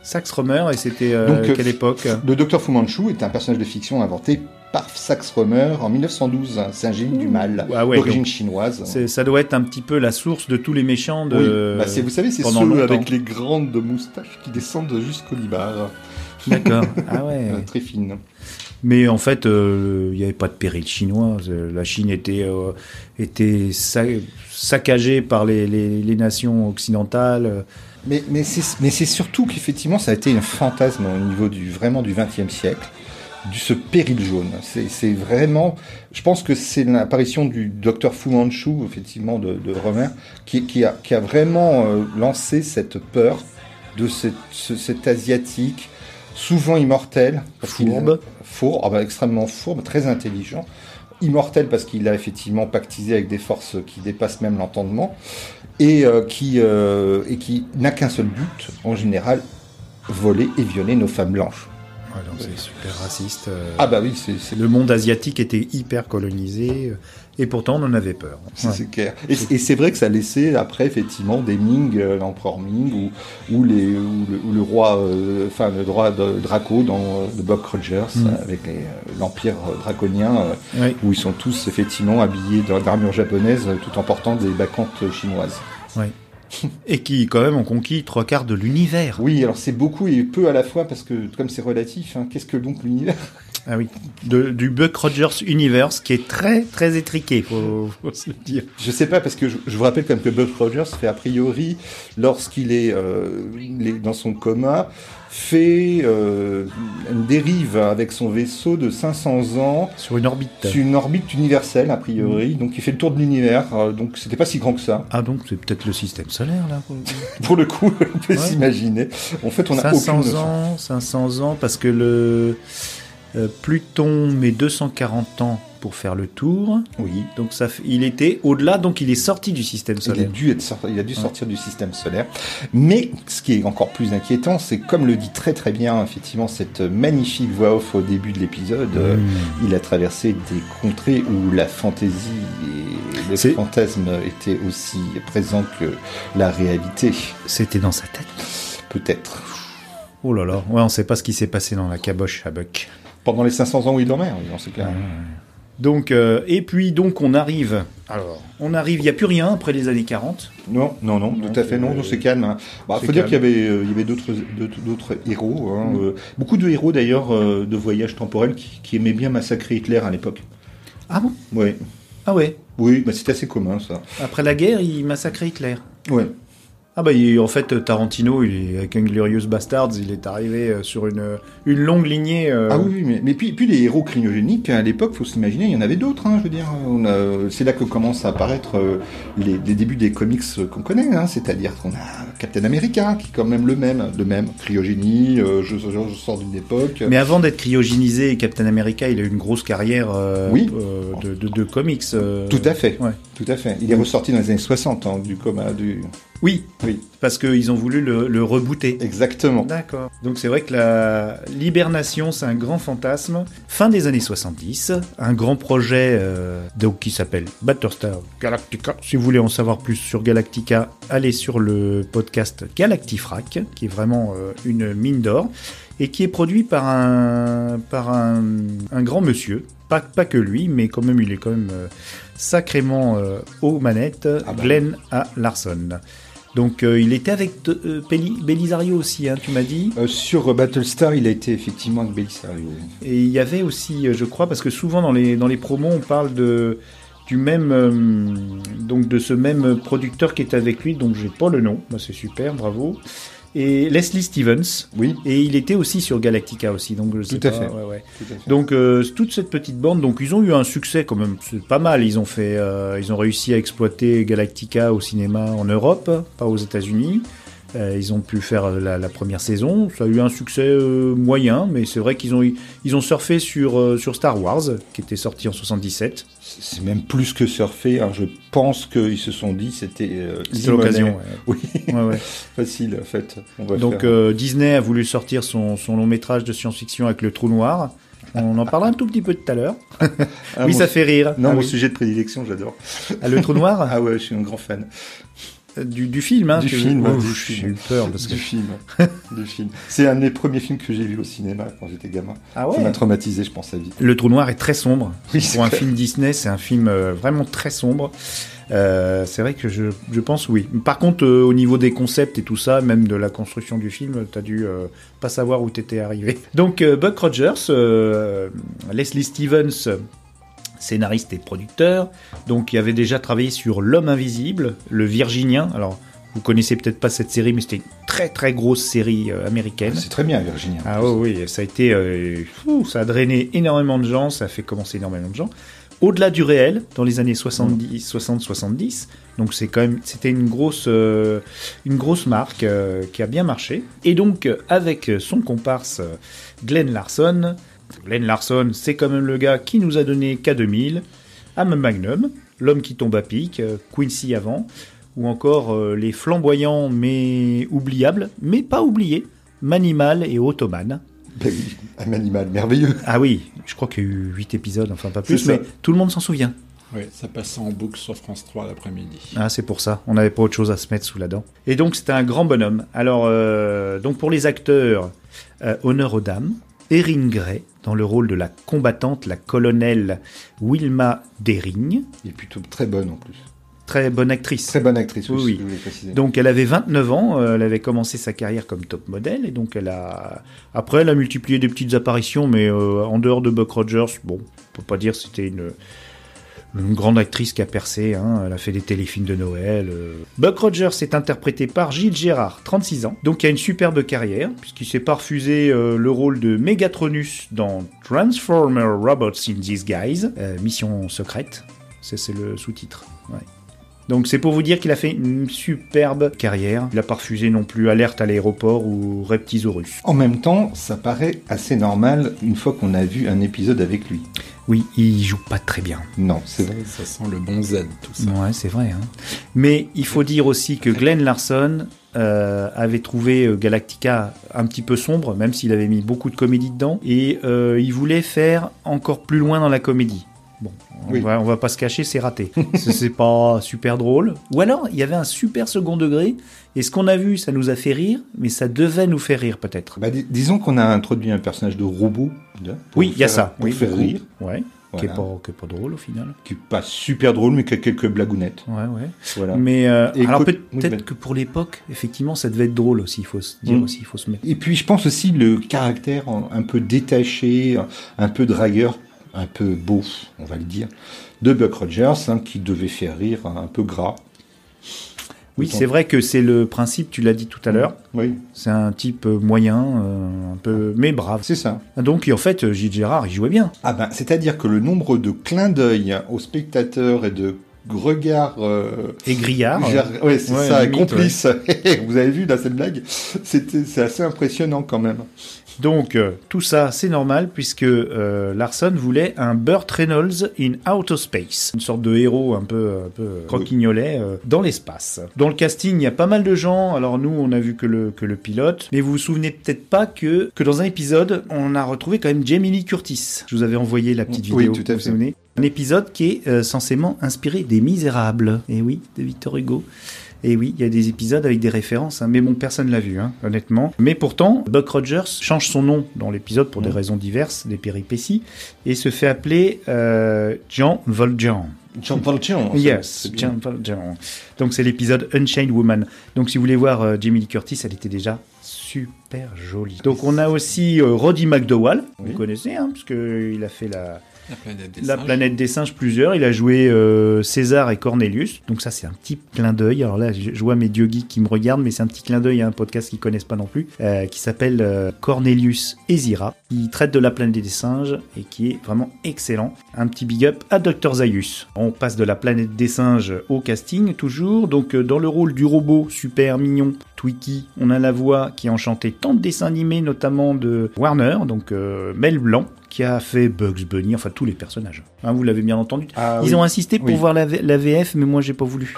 S3: Sax Romer, et c'était euh,
S4: Donc, euh,
S3: quelle époque?
S4: Le docteur Fu Manchu est un personnage de fiction inventé par Sax Rohmer en 1912. C'est un génie du mal,
S3: Ah ouais,
S4: d'origine chinoise.
S3: Ça doit être un petit peu la source de tous les méchants de.
S4: Oui, bah, c'est- vous savez, c'est ceux
S3: longtemps.
S4: avec les grandes moustaches qui descendent jusqu'au libar,
S3: D'accord. Ah ouais.
S4: Euh, très fines.
S3: Mais en fait, euh, il n'y avait pas de péril chinois. La Chine était, euh, était sa- saccagée par les, les- les nations occidentales.
S4: Mais, mais c'est mais c'est surtout qu'effectivement, ça a été un fantasme au niveau du vraiment du XXe siècle, du ce péril jaune. C'est vraiment, je pense que c'est l'apparition du docteur Fu Manchu, effectivement, de, de Romer, qui, qui, a, qui a vraiment euh, lancé cette peur de cette, ce- cet asiatique, souvent immortel,
S3: Fourbe.
S4: fourbe, ah bah, extrêmement fourbe, très intelligent. Immortel parce qu'il a effectivement pactisé avec des forces qui dépassent même l'entendement et euh, qui, euh, et qui n'a qu'un seul but, en général, voler et violer nos femmes blanches.
S3: Ouais, donc c'est super raciste. euh.
S4: Ah bah oui, c'est c'est-
S3: Le monde asiatique était hyper colonisé et pourtant on en avait peur.
S4: c'est-
S3: Ouais.
S4: c'est clair. Et, et c'est vrai que ça a laissé après effectivement des Ming, euh, l'empereur Ming, ou, ou, les, ou, le, ou le roi, euh, enfin le roi de Draco dans euh, The Buck Rogers,
S3: Mm.
S4: euh, avec euh, l'empire euh, draconien, euh, où ils sont tous effectivement habillés d'armure japonaise euh, tout en portant des bacchantes chinoises.
S3: Et qui quand même ont conquis trois quarts de l'univers.
S4: Oui, alors c'est beaucoup et peu à la fois parce que comme c'est relatif, hein, qu'est-ce que donc l'univers?
S3: Ah oui. De- du Buck Rogers Universe qui est très très étriqué, faut, faut se le dire.
S4: Je sais pas parce que je, je vous rappelle quand même que Buck Rogers fait a priori lorsqu'il est, euh, est dans son coma fait euh, une dérive avec son vaisseau de 500 ans
S3: Sur une orbite.
S4: sur une orbite universelle a priori donc il fait le tour de l'univers euh, donc c'était pas si grand que ça
S3: Ah donc c'est peut-être le système solaire là. pour le coup.
S4: on peut
S3: Ouais.
S4: s'imaginer en fait on a aucune
S3: 500
S4: notion.
S3: ans, 500 ans parce que le euh, Pluton met 240 ans pour faire le tour.
S4: oui
S3: Donc ça, il était au-delà, donc il est sorti du système
S4: Il a
S3: solaire.
S4: dû, être sorti- il a dû sortir du système solaire. Mais ce qui est encore plus inquiétant, c'est comme le dit très très bien effectivement cette magnifique voix off au début de l'épisode, euh,
S3: Mmh.
S4: il a traversé des contrées où la fantaisie et le fantasme étaient aussi présents que la réalité.
S3: C'était dans sa tête.
S4: Peut-être.
S3: Oh là là, ouais, on sait pas ce qui s'est passé dans la caboche à Buck.
S4: Pendant les 500 ans où il dormait, oui, on sait clair.
S3: Donc, euh, et puis donc on arrive. Alors, on arrive, il n'y a plus rien après les années 40.
S4: Non, non, non,
S3: Non,
S4: tout à fait, non,
S3: c'est-
S4: non, c'est calme. hein. Bah,
S3: c'est
S4: faut dire qu'il y avait, euh, il y avait d'autres, héros. hein,
S3: Mm.
S4: euh, beaucoup de héros d'ailleurs euh, de voyage temporel qui, qui aimaient bien massacrer Hitler à l'époque.
S3: Ah bon?
S4: Oui,
S3: Ah ouais?
S4: oui, bah, c'était assez commun ça.
S3: Après la guerre, il massacrait Hitler.
S4: Ouais.
S3: Ah bah il- en fait Tarantino, il est avec Inglorious Bastards, il est arrivé euh, sur une, une longue lignée. euh,
S4: Ah oui, mais, mais puis, puis les héros cryogéniques, à l'époque, faut s'imaginer, il y en avait d'autres, hein, je veux dire. On a- c'est là que commencent à apparaître euh, les, les débuts des comics euh, qu'on connaît, hein, c'est-à-dire qu'on a Captain America, qui est quand même le même, le même, cryogénie, euh, je, je- je sors d'une époque.
S3: Mais avant d'être cryogénisé, Captain America, il a eu une grosse carrière euh,
S4: Oui.
S3: euh, de, de- de comics. euh,
S4: Tout à fait,
S3: Ouais.
S4: tout à fait. Il est ressorti dans les années 60, hein, du coma, du...
S3: Oui,
S4: Oui,
S3: parce qu'ils ont voulu le, le rebooter.
S4: exactement.
S3: D'accord. Donc c'est vrai que la l'hibernation, c'est un grand fantasme. Fin des années 70, un grand projet euh, donc qui s'appelle Battlestar Galactica. Si vous voulez en savoir plus sur Galactica, allez sur le podcast Galactifrac, qui est vraiment euh, une mine d'or et qui est produit par un par un, un grand monsieur. Pas, pas que lui, mais quand même, il est quand même euh, sacrément aux manettes.
S4: Ah bah.
S3: Glenn A. Larson. Donc euh, il était avec euh, Belisario aussi, hein, tu m'as dit.
S4: Euh, sur Battlestar, il a été effectivement avec Belisario.
S3: Et il y avait aussi, je crois, parce que souvent dans les, dans les promos, on parle de, du même, donc de ce même producteur qui est avec lui, donc j'ai pas le nom. Bah, c'est super, bravo. Et Leslie Stevens.
S4: Oui,
S3: Et il était aussi sur Galactica aussi, donc je sais
S4: Tout à
S3: pas,
S4: fait.
S3: ouais, ouais.
S4: tout à fait.
S3: Donc euh, toute cette petite bande, donc ils ont eu un succès quand même, c'est pas mal. Ils ont fait, euh, ils ont réussi à exploiter Galactica au cinéma en Europe, pas aux États-Unis. Euh, ils ont pu faire la, la première saison, ça a eu un succès euh, moyen, mais c'est vrai qu'ils ont ils ont surfé sur euh, sur Star Wars, qui était sorti en 77.
S4: C'est même plus que surfer. hein. Je pense qu'ils se sont dit c'était euh,
S3: l'occasion.
S4: Oui,
S3: Ouais. Ouais, ouais.
S4: facile en fait. On va
S3: Donc
S4: faire-
S3: euh, Disney a voulu sortir son, son long métrage de science-fiction avec le Trou Noir. On en parlera un tout petit peu tout à l'heure.
S4: Ah,
S3: oui, ça fait rire.
S4: Non,
S3: Ah
S4: mon
S3: oui.
S4: sujet de prédilection, j'adore.
S3: Ah, le Trou Noir.
S4: Ah ouais, je suis un grand fan.
S3: Du, du film. Hein,
S4: Du
S3: que-
S4: film,
S3: Oh,
S4: du
S3: J'ai eu peur parce que.
S4: Du film. du film. C'est un des premiers films que j'ai vu au cinéma quand j'étais gamin.
S3: Ah
S4: Ça m'a traumatisé, je pense, à vie.
S3: Le trou noir est très sombre.
S4: Oui, c'est
S3: Pour un
S4: clair.
S3: film Disney, c'est un film euh, vraiment très sombre. Euh, c'est vrai que je, je pense oui. Par contre, euh, au niveau des concepts et tout ça, même de la construction du film, t'as dû pas savoir où t'étais arrivé. Donc Buck Rogers, Leslie Stevens, scénariste et producteur, donc il avait déjà travaillé sur L'homme invisible, Le Virginien. Alors vous connaissez peut-être pas cette série, mais c'était une très très grosse série euh, américaine.
S4: C'est très bien, Virginia.
S3: Ah oui, oui, ça a été, euh, fou, ça a drainé énormément de gens, ça a fait commencer énormément de gens. Au-delà du réel, dans les années 70, 60-70, donc c'est quand même, c'était une grosse, euh, une grosse marque euh, qui a bien marché. Et donc avec son comparse Glenn Larson, Glenn Larson, c'est quand même le gars qui nous a donné K2000, Am Magnum, L'homme qui tombe à pic, euh, Quincy avant, ou encore euh, les flamboyants mais oubliables, mais pas oubliés, Manimal et Ottoman.
S4: Ben oui, un animal merveilleux.
S3: Ah oui, je crois qu'il y a eu 8 épisodes, enfin pas plus, mais tout le monde s'en souvient.
S6: Oui, ça passait en boucle sur France 3 l'après-midi.
S3: Ah, c'est pour ça, on n'avait pas autre chose à se mettre sous la dent. Et donc c'était un grand bonhomme. Alors, euh, donc pour les acteurs, euh, honneur aux dames, Erin Gray, dans le rôle de la combattante, la colonelle Wilma Dering,
S4: est plutôt très bonne en plus.
S3: très bonne actrice.
S4: Très bonne actrice
S3: Oui,
S4: je préciser.
S3: Donc elle avait 29 ans, euh, elle avait commencé sa carrière comme top modèle et donc elle a après elle a multiplié des petites apparitions mais euh, en dehors de Buck Rogers, bon, on peut pas dire que c'était une une grande actrice qui a percé, hein, elle a fait des téléfilms de Noël. euh. Buck Rogers est interprété par Gilles Gérard, 36 ans, donc il a une superbe carrière, puisqu'il s'est pas refusé euh, le rôle de Megatronus dans Transformer Robots in Disguise, euh, Mission secrète, c'est le sous-titre. Donc c'est pour vous dire qu'il a fait une superbe carrière. Il a pas refusé non plus Alerte à l'aéroport ou Reptisaurus.
S4: En même temps, ça paraît assez normal une fois qu'on a vu un épisode avec lui.
S3: Oui, il joue pas très bien.
S4: Non, c'est vrai.
S6: Ça sent le bon Z, tout ça.
S3: Ouais, c'est vrai. hein. Mais il faut dire aussi que Glenn Larson euh, avait trouvé euh, Galactica un petit peu sombre, même s'il avait mis beaucoup de comédie dedans, et euh, il voulait faire encore plus loin dans la comédie. Bon, on,
S4: Oui.
S3: va, on va pas se cacher, c'est raté. C'est- pas super drôle. Ou alors, il y avait un super second degré, et ce qu'on a vu, ça nous a fait rire, mais ça devait nous faire rire peut-être.
S4: Bah, dis- disons qu'on a introduit un personnage de robot. là,
S3: Oui, il y a ça.
S4: Pour
S3: oui,
S4: faire rire.
S3: Ouais. Qui, est pas, qui est pas drôle au final.
S4: Qui est pas super drôle, mais qui a quelques blagounettes.
S3: Ouais, ouais.
S4: Voilà.
S3: Mais euh, alors
S4: oui,
S3: peut-être
S4: Ben.
S3: que pour l'époque, effectivement, ça devait être drôle aussi. Il faut se dire
S4: Mm.
S3: aussi, il faut se mettre.
S4: Et puis je pense aussi le caractère un peu détaché, un peu dragueur, un peu beau, on va le dire, de Buck Rogers, hein, qui devait faire rire un peu gras.
S3: Oui, c'est vrai que c'est le principe. Tu l'as dit tout à l'heure.
S4: Oui,
S3: C'est un type euh, moyen, euh, un peu mais brave.
S4: c'est ça.
S3: Donc en fait, euh, Gilles Gérard, il jouait bien.
S4: Ah ben, c'est-à-dire que le nombre de clins d'œil aux spectateurs et de regards... euh,
S3: Et Grillard. euh,
S4: gère- ouais, c'est
S3: ouais,
S4: ça,
S3: limite,
S4: complices. Vous avez vu là cette blague? C'était, c'est assez impressionnant quand même.
S3: Donc euh, tout ça, c'est normal puisque euh, Larson voulait un Burt Reynolds in outer space, une sorte de héros un peu, un peu croquignolet euh, dans l'espace. Dans le casting, il y a pas mal de gens. Alors nous, on a vu que le que le pilote, mais vous vous souvenez peut-être pas que que dans un épisode, on a retrouvé quand même Jamie Lee Curtis. Je vous avais envoyé la petite
S4: Oui,
S3: vidéo.
S4: tout à fait.
S3: un épisode qui est censément inspiré des Misérables. Et oui, de Victor Hugo. Et oui, il y a des épisodes avec des références, hein, mais bon, personne l'a vu, hein, honnêtement. Mais pourtant, Buck Rogers change son nom dans l'épisode pour des
S4: Mm.
S3: raisons diverses, des péripéties, et se fait appeler euh, Jean Valjean.
S4: Jean Valjean.
S3: Yes. Jean Valjean. Donc c'est l'épisode Unchained Woman. Donc si vous voulez voir euh, Jamie Lee Curtis, elle était déjà super jolie. Donc on a aussi euh, Roddy McDowall,
S4: Oui.
S3: vous connaissez, hein, parce que il a fait la,
S6: La planète des
S3: la
S6: singes.
S3: planète des singes plusieurs. Il a joué euh, César et Cornelius. Donc ça c'est un petit clin d'œil. Alors là je vois mes dieux geeks qui me regardent, mais c'est un petit clin d'œil à un podcast qu'ils connaissent pas non plus, euh, qui s'appelle euh, Cornelius et Zira. Il traite de la planète des singes et qui est vraiment excellent. Un petit big up à Dr Zaius. On passe de la planète des singes au casting toujours. Donc dans le rôle du robot super mignon Twiki, on a la voix qui a enchanté tant de dessins animés, notamment de Warner, donc Mel Blanc, qui a fait Bugs Bunny, enfin tous les personnages. Hein, vous l'avez bien entendu.
S4: Ah,
S3: Ils
S4: oui.
S3: ont insisté pour
S4: Oui.
S3: voir la, VF, mais moi j'ai pas voulu.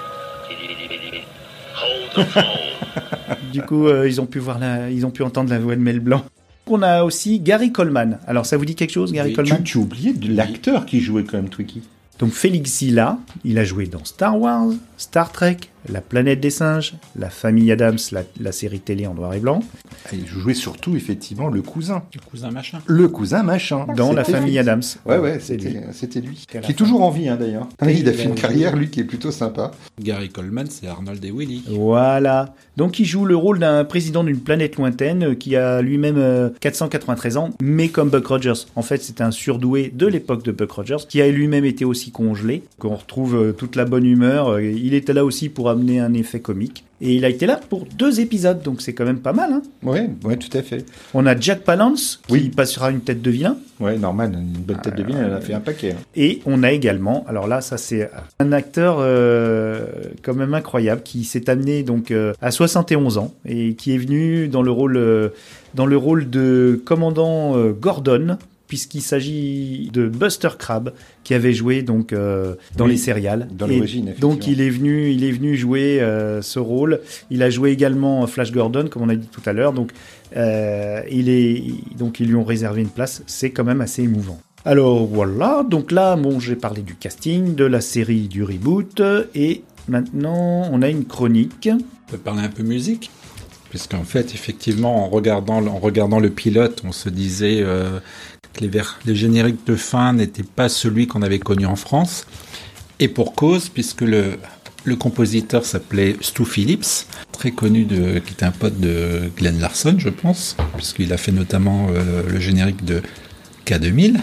S3: du coup, euh, ils ont pu voir la, ils ont pu entendre la voix de Mel Blanc. On a aussi Gary Coleman. Alors ça vous dit quelque chose, Gary Coleman?
S4: Tu, tu as oublié de l'acteur qui jouait quand même Twiki.
S3: Donc Félix Silla, il a joué dans Star Wars, Star Trek, La planète des singes, La famille Adams, la, la série télé en noir et blanc,
S4: Et je jouais surtout, effectivement, le cousin.
S6: Le cousin machin.
S4: Le cousin machin.
S3: dans La famille
S4: lui.
S3: Adams.
S4: Ouais, ouais, c'était c'était lui. Qui est toujours en vie, hein, d'ailleurs.
S3: Oui,
S4: il a
S3: il
S4: fait une carrière, lui, qui est plutôt sympa.
S6: Gary Coleman, c'est Arnold et Willy.
S3: Voilà. Donc il joue le rôle d'un président d'une planète lointaine euh, qui a lui-même euh, 493 ans, mais comme Buck Rogers. En fait, c'est un surdoué de l'époque de Buck Rogers qui a lui-même été aussi congelé. Qu'on retrouve euh, toute la bonne humeur. Euh, Il était là aussi pour amener un effet comique. Et il a été là pour deux épisodes, donc c'est quand même pas mal. Hein
S4: ouais, tout à fait.
S3: On a Jack Palance qui
S4: Oui.
S3: passera une tête de vilain.
S4: Ouais, Norman, une bonne tête de vilain, elle a fait un paquet. hein.
S3: Et on a également, alors là, ça c'est un acteur euh, quand même incroyable qui s'est amené donc euh, à 71 ans et qui est venu dans le rôle euh, dans le rôle de commandant euh, Gordon puisqu'il s'agit de Buster Crabbe qui avait joué donc euh, dans
S4: Oui,
S3: les céréales.
S4: dans l'origine, effectivement.
S3: Donc il est venu, il est venu jouer euh, ce rôle. Il a joué également Flash Gordon, comme on a dit tout à l'heure. Donc euh, il est, donc ils lui ont réservé une place. C'est quand même assez émouvant. Alors voilà, donc là, bon, j'ai parlé du casting, de la série, du reboot, et maintenant on a une chronique.
S6: On peut parler un peu musique? Puisqu'en fait, effectivement, en regardant, en regardant le pilote, on se disait euh, les, vers- les génériques de fin n'étaient pas celui qu'on avait connu en France. Et pour cause, puisque le, compositeur s'appelait Stu Phillips, très connu, de, qui était un pote de Glenn Larson, je pense, puisqu'il a fait notamment euh, le générique de K2000,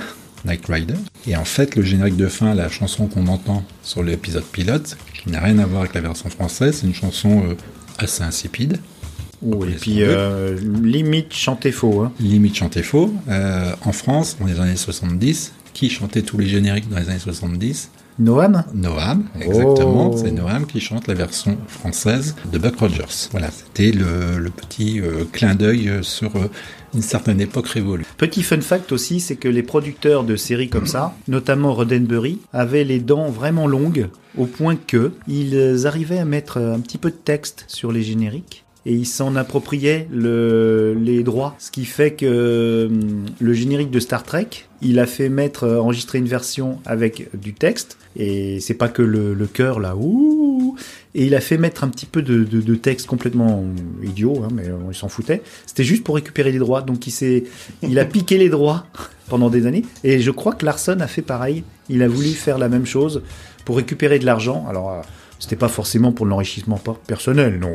S6: Night Rider. Et en fait, le générique de fin, la chanson qu'on entend sur l'épisode pilote, qui n'a rien à voir avec la version française, c'est une chanson euh, assez insipide.
S3: Oh, et puis euh, limite chanter faux. Hein.
S6: limite chanter faux. Euh, en France, dans les années 70, qui chantait tous les génériques dans les années 70
S3: Noam
S6: Noam, exactement.
S3: Oh.
S6: C'est Noam qui chante la version française de Buck Rogers. Voilà, c'était le, le petit euh, clin d'œil euh, sur euh, une certaine époque révolue.
S3: Petit fun fact aussi, c'est que les producteurs de séries comme ça, notamment Roddenberry, avaient les dents vraiment longues au point que ils arrivaient à mettre un petit peu de texte sur les génériques. Et ils s'en appropriaient le- les droits. Ce qui fait que hum, le générique de Star Trek, il a fait mettre, euh, enregistrer une version avec du texte. Et c'est pas que le, le cœur là, ouh, et il a fait mettre un petit peu de, de- de texte complètement idiot, hein, mais euh, il s'en foutait. C'était juste pour récupérer les droits. Donc il s'est, il a piqué les droits pendant des années. Et je crois que Larson a fait pareil. Il a voulu faire la même chose pour récupérer de l'argent. Alors euh, c'était pas forcément pour l'enrichissement per- personnel, non.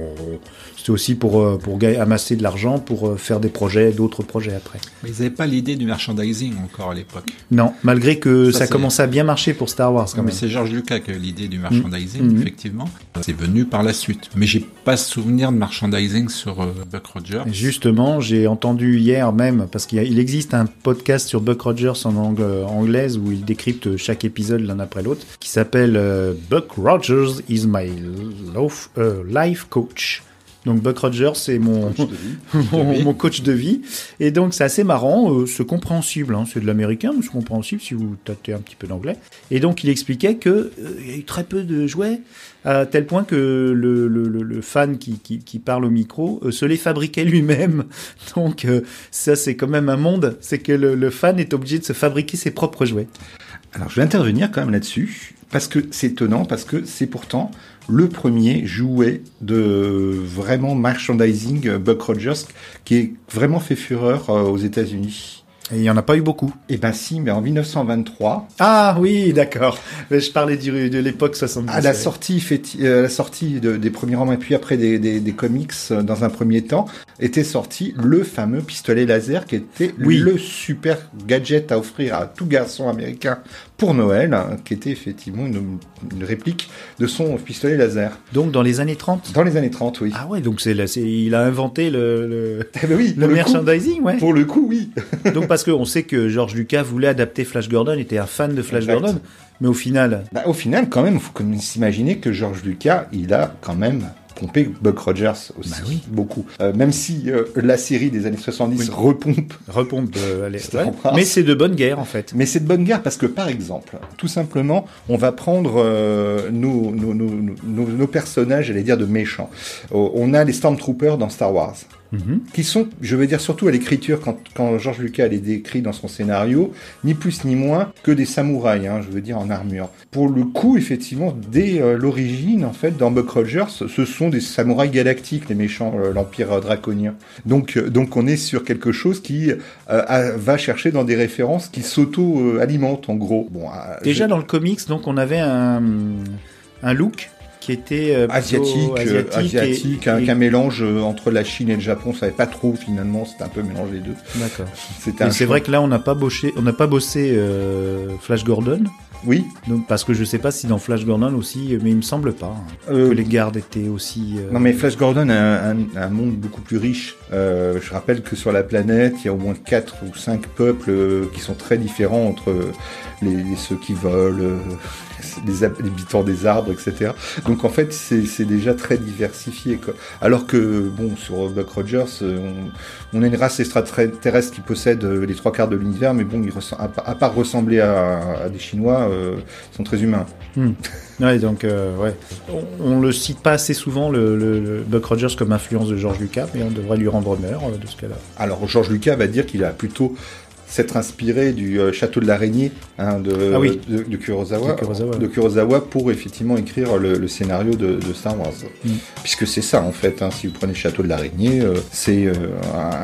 S3: C'était aussi pour euh, pour amasser de l'argent pour euh, faire des projets, d'autres projets après.
S6: Mais ils n'avaient pas l'idée du merchandising encore à l'époque.
S3: Non, malgré que ça,
S6: Ça,
S3: commençait à bien marcher pour Star Wars quand
S6: Mais
S3: même.
S6: c'est George Lucas qui a eu l'idée du merchandising,
S3: Mhm.
S6: effectivement. C'est venu par la suite. Mais j'ai pas souvenir de merchandising sur euh, Buck Rogers.
S3: Justement, j'ai entendu hier même, parce qu'il existe un podcast sur Buck Rogers en ang- anglaise où il décrypte chaque épisode l'un après l'autre, qui s'appelle euh, Buck Rogers is my euh, life coach. Donc Buck Rogers, c'est mon, mon, mon coach de vie. Et donc c'est assez marrant, euh, c'est compréhensible, hein, c'est de l'américain, mais c'est compréhensible si vous tâtez un petit peu d'anglais. Et donc il expliquait que euh, y a eu très peu de jouets, à tel point que le, le, le, le fan qui, qui, qui parle au micro euh, se les fabriquait lui-même. Donc euh, ça c'est quand même un monde, c'est que le, le fan est obligé de se fabriquer ses propres jouets.
S4: Alors, je vais intervenir quand même là-dessus, parce que c'est étonnant, parce que c'est pourtant le premier jouet de vraiment merchandising euh, Buck Rogers qui est vraiment fait fureur euh, aux États-Unis.
S3: Et il y en a pas eu beaucoup.
S4: Eh ben si, mais en 1923,
S3: Ah oui, d'accord. Je parlais du, de l'époque 70.
S4: à la sortie, euh, à la sortie de- des premiers romans et puis après des, des, des comics, euh, dans un premier temps, était sorti le fameux pistolet laser qui était
S3: Oui.
S4: le super gadget à offrir à tout garçon américain pour Noël, hein, qui était effectivement une, une réplique de son pistolet laser.
S3: Donc dans les années 30.
S4: Dans les années 30, oui.
S3: Ah ouais, donc c'est là, c'est il a inventé le, le,
S4: Eh ben oui,
S3: le
S4: le coup-
S3: merchandising, ouais.
S4: Pour le coup, oui.
S3: Donc parce qu'on sait que George Lucas voulait adapter Flash Gordon, était un fan de Flash
S4: Exact.
S3: Gordon, mais au final,
S4: Bah, au final, quand même, il faut s'imaginer que George Lucas, il a quand même pompé Buck Rogers aussi,
S3: Bah oui.
S4: beaucoup. Euh, même si euh, la série des années 70
S3: Oui.
S4: repompe
S3: repompe. euh, ouais. Mais c'est de bonne guerre en fait.
S4: Mais c'est de bonne guerre parce que, par exemple, tout simplement, on va prendre euh, nos, nos, nos, nos, nos personnages, j'allais dire, de méchants. Euh, on a les Stormtroopers dans Star Wars.
S3: Mhm.
S4: qui sont, je veux dire surtout à l'écriture, quand, quand George Lucas les décrit dans son scénario, ni plus ni moins que des samouraïs, hein, je veux dire en armure. Pour le coup, effectivement, dès euh, l'origine, en fait, dans Buck Rogers, ce sont des samouraïs galactiques, les méchants, euh, l'Empire euh, draconien. Donc, euh, donc on est sur quelque chose qui a- va chercher dans des références qui s'auto-alimentent, en gros. Bon,
S3: Déjà dans le comics, donc on avait un, un look qui était euh,
S4: asiatique, euh,
S3: asiatique, et-
S4: asiatique, un,
S3: et-
S4: qu'un mélange euh, entre la Chine et le Japon, on savait pas trop finalement, c'était un peu mélangé les deux.
S3: D'accord.
S4: Un
S3: c'est vrai que là, on n'a pas bossé, on n'a pas bossé euh, Flash Gordon,
S4: Oui,
S3: donc parce que je sais pas si dans Flash Gordon aussi, mais il me semble pas hein,
S4: euh,
S3: que les gardes étaient aussi. euh,
S4: Non mais Flash Gordon a un, un- un monde beaucoup plus riche. Euh, je rappelle que sur la planète, il y a au moins quatre ou cinq peuples qui sont très différents entre les, les- ceux qui volent, euh, les hab- les habitants des arbres, etc. Donc en fait, c'est déjà très diversifié. Quoi. Alors que bon, sur Buck Rogers, euh, on, on a une race extraterrestre qui possède euh, les trois quarts de l'univers, mais bon, ils à, pa- à part ressembler à, à des Chinois, euh, ils sont très humains.
S3: Ouais, donc euh, ouais, on, on le cite pas assez souvent le, le- le Buck Rogers comme influence de George Lucas, mais on devrait lui rendre honneur de ce cas-là.
S4: Alors Georges Lucas va dire qu'il a plutôt s'être inspiré du euh, château de l'araignée hein, de,
S3: Ah oui.
S4: de, de Kurosawa,
S3: De Kurosawa.
S4: de Kurosawa pour effectivement écrire le, le scénario de, Star Wars.
S3: Mm.
S4: Puisque c'est ça en fait, hein, si vous prenez château de l'araignée, euh, c'est euh,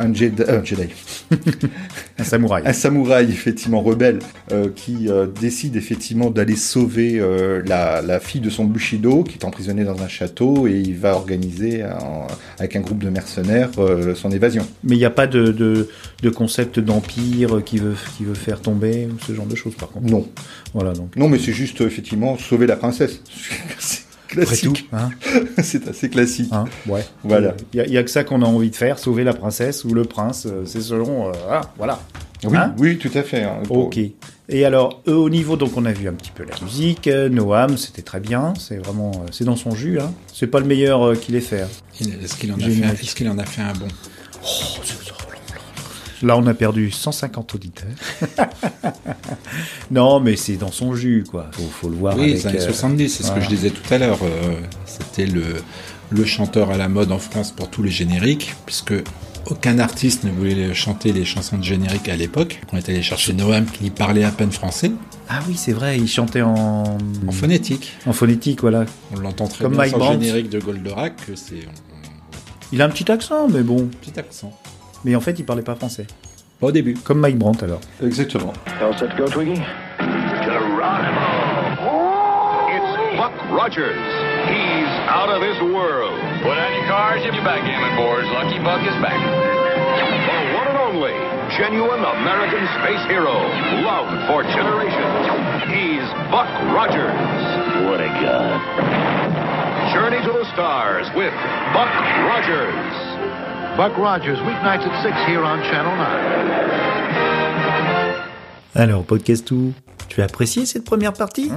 S4: un, Jedi, un Jedi,
S3: Un samouraï.
S4: un samouraï effectivement rebelle euh, qui décide effectivement d'aller sauver la, la fille de son Bushido qui est emprisonnée dans un château et il va organiser en- avec un groupe de mercenaires son évasion.
S3: Mais il n'y a pas de, de concept d'empire qui veut, qui veut faire tomber ou ce genre de choses par contre.
S4: Non,
S3: Voilà donc.
S4: non mais c'est juste euh, effectivement sauver la princesse. c'est
S3: Après tout,
S4: classique,
S3: hein,
S4: c'est assez classique.
S3: hein, ouais.
S4: Voilà.
S3: Il n'y a, que ça qu'on a envie de faire, sauver la princesse ou le prince. euh, C'est selon. euh, ah, voilà.
S4: Oui,
S3: Hein
S4: oui, tout à fait. hein.
S3: Ok. Et alors, au niveau, donc on a vu un petit peu la musique, Noam, c'était très bien, c'est vraiment, c'est dans son jus, hein. C'est pas le meilleur euh, qu'il ait fait. hein.
S6: Est-ce qu'il en, a fait un- est-ce qu'il en a fait un bon?
S3: Là, on a perdu 150 auditeurs. non, mais c'est dans son jus, quoi. Faut, faut le voir.
S6: Oui,
S3: avec,
S6: les années
S3: euh,
S6: 70, c'est ce que je disais tout à l'heure. euh, C'était le, le chanteur à la mode en France pour tous les génériques, puisque aucun artiste ne voulait chanter les chansons de générique à l'époque. On est allé chercher Noam qui parlait à peine français,
S3: Ah oui, c'est vrai, il chantait en,
S6: en phonétique.
S3: en phonétique, voilà.
S6: On l'entend très
S3: Comme
S6: bien
S3: Mike
S6: sur le
S3: Brandt.
S6: générique de Goldorak, c'est
S3: Il a un petit accent, mais bon.
S6: petit accent.
S3: Mais en fait, il parlait pas français.
S6: Au début.
S3: Comme Mike Brandt, alors.
S4: Exactement.
S7: Go, Twiggy?
S8: Geronimo! It's Buck Rogers. He's out of this world.
S1: Put on your cars, your backgammon boards. Lucky Buck is back.
S8: The one and only, genuine American space hero, loved for generations. He's Buck Rogers.
S7: What a guy.
S8: Journey to the stars with Buck Rogers.
S7: Buck Rogers, weeknights at 6 here on Channel 9.
S3: Alors, podcast tout. Tu as apprécié cette première partie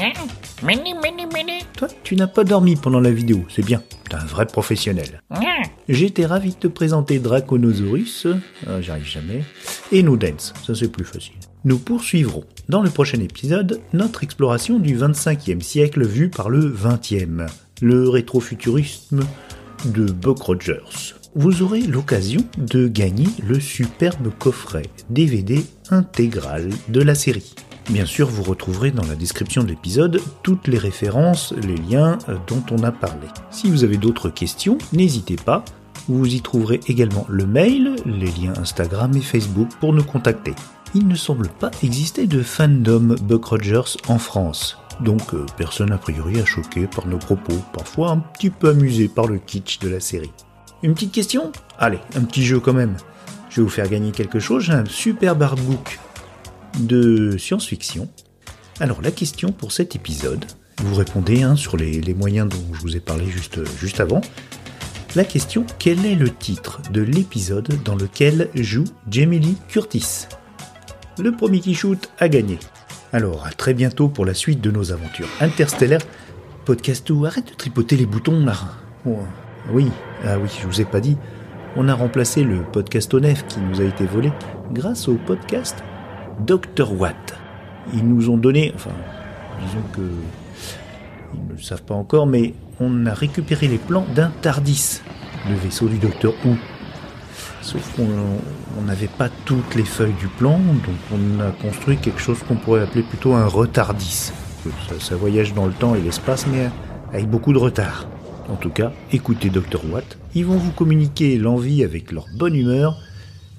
S3: Toi, tu n'as pas dormi pendant la vidéo, c'est bien. T'es un vrai professionnel. J'étais ravi de te présenter Draconosaurus, euh, j'arrive jamais, et No Dance, ça c'est plus facile. Nous poursuivrons dans le prochain épisode notre exploration du 25e siècle vu par le 20e, le rétrofuturisme de Buck Rogers. Vous aurez l'occasion de gagner le superbe coffret DVD intégral de la série. Bien sûr, vous retrouverez dans la description de l'épisode toutes les références, les liens euh, dont on a parlé. Si vous avez d'autres questions, n'hésitez pas. Vous y trouverez également le mail, les liens Instagram et Facebook pour nous contacter. Il ne semble pas exister de fandom Buck Rogers en France. Donc euh, personne a priori à choquer par nos propos, parfois un petit peu amusé par le kitsch de la série. Une petite question? Allez, un petit jeu quand même. Je vais vous faire gagner quelque chose, j'ai un super artbook de science-fiction. Alors la question pour cet épisode, vous répondez hein, sur les, moyens dont je vous ai parlé juste, avant. La question, quel est le titre de l'épisode dans lequel joue Jamie Lee Curtis? Le premier qui shoot a gagné. Alors à très bientôt pour la suite de nos aventures interstellaires. Podcast ou arrête de tripoter les boutons là. Oui, ah oui, je vous ai pas dit. On a remplacé le podcast ONEF qui nous a été volé grâce au podcast Dr Watt. Ils nous ont donné, enfin, disons que ils ne le savent pas encore, mais on a récupéré les plans d'un Tardis, le vaisseau du Docteur Who. Sauf qu'on on n'avait pas toutes les feuilles du plan, donc on a construit quelque chose qu'on pourrait appeler plutôt un retardis. Ça voyage dans le temps et l'espace, mais avec beaucoup de retard. En tout cas, écoutez Dr Watt, ils vont vous communiquer l'envie avec leur bonne humeur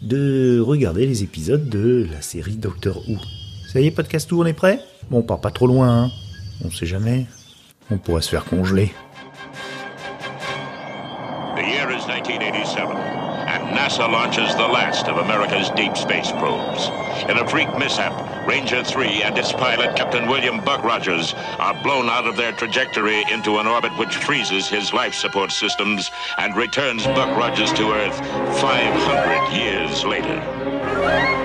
S3: de regarder les épisodes de la série Doctor Who. Ça y est, podcast tout, on est prêt? Bon, on part pas trop loin, hein. On sait jamais. On pourrait se faire congeler.
S8: The year is 1987, and NASA launches the last of America's deep space probes. In a freak mishap, Ranger 3 and its pilot, Captain William Buck Rogers, are blown out of their trajectory into an orbit which freezes his life support systems and returns Buck Rogers to Earth 500 years later.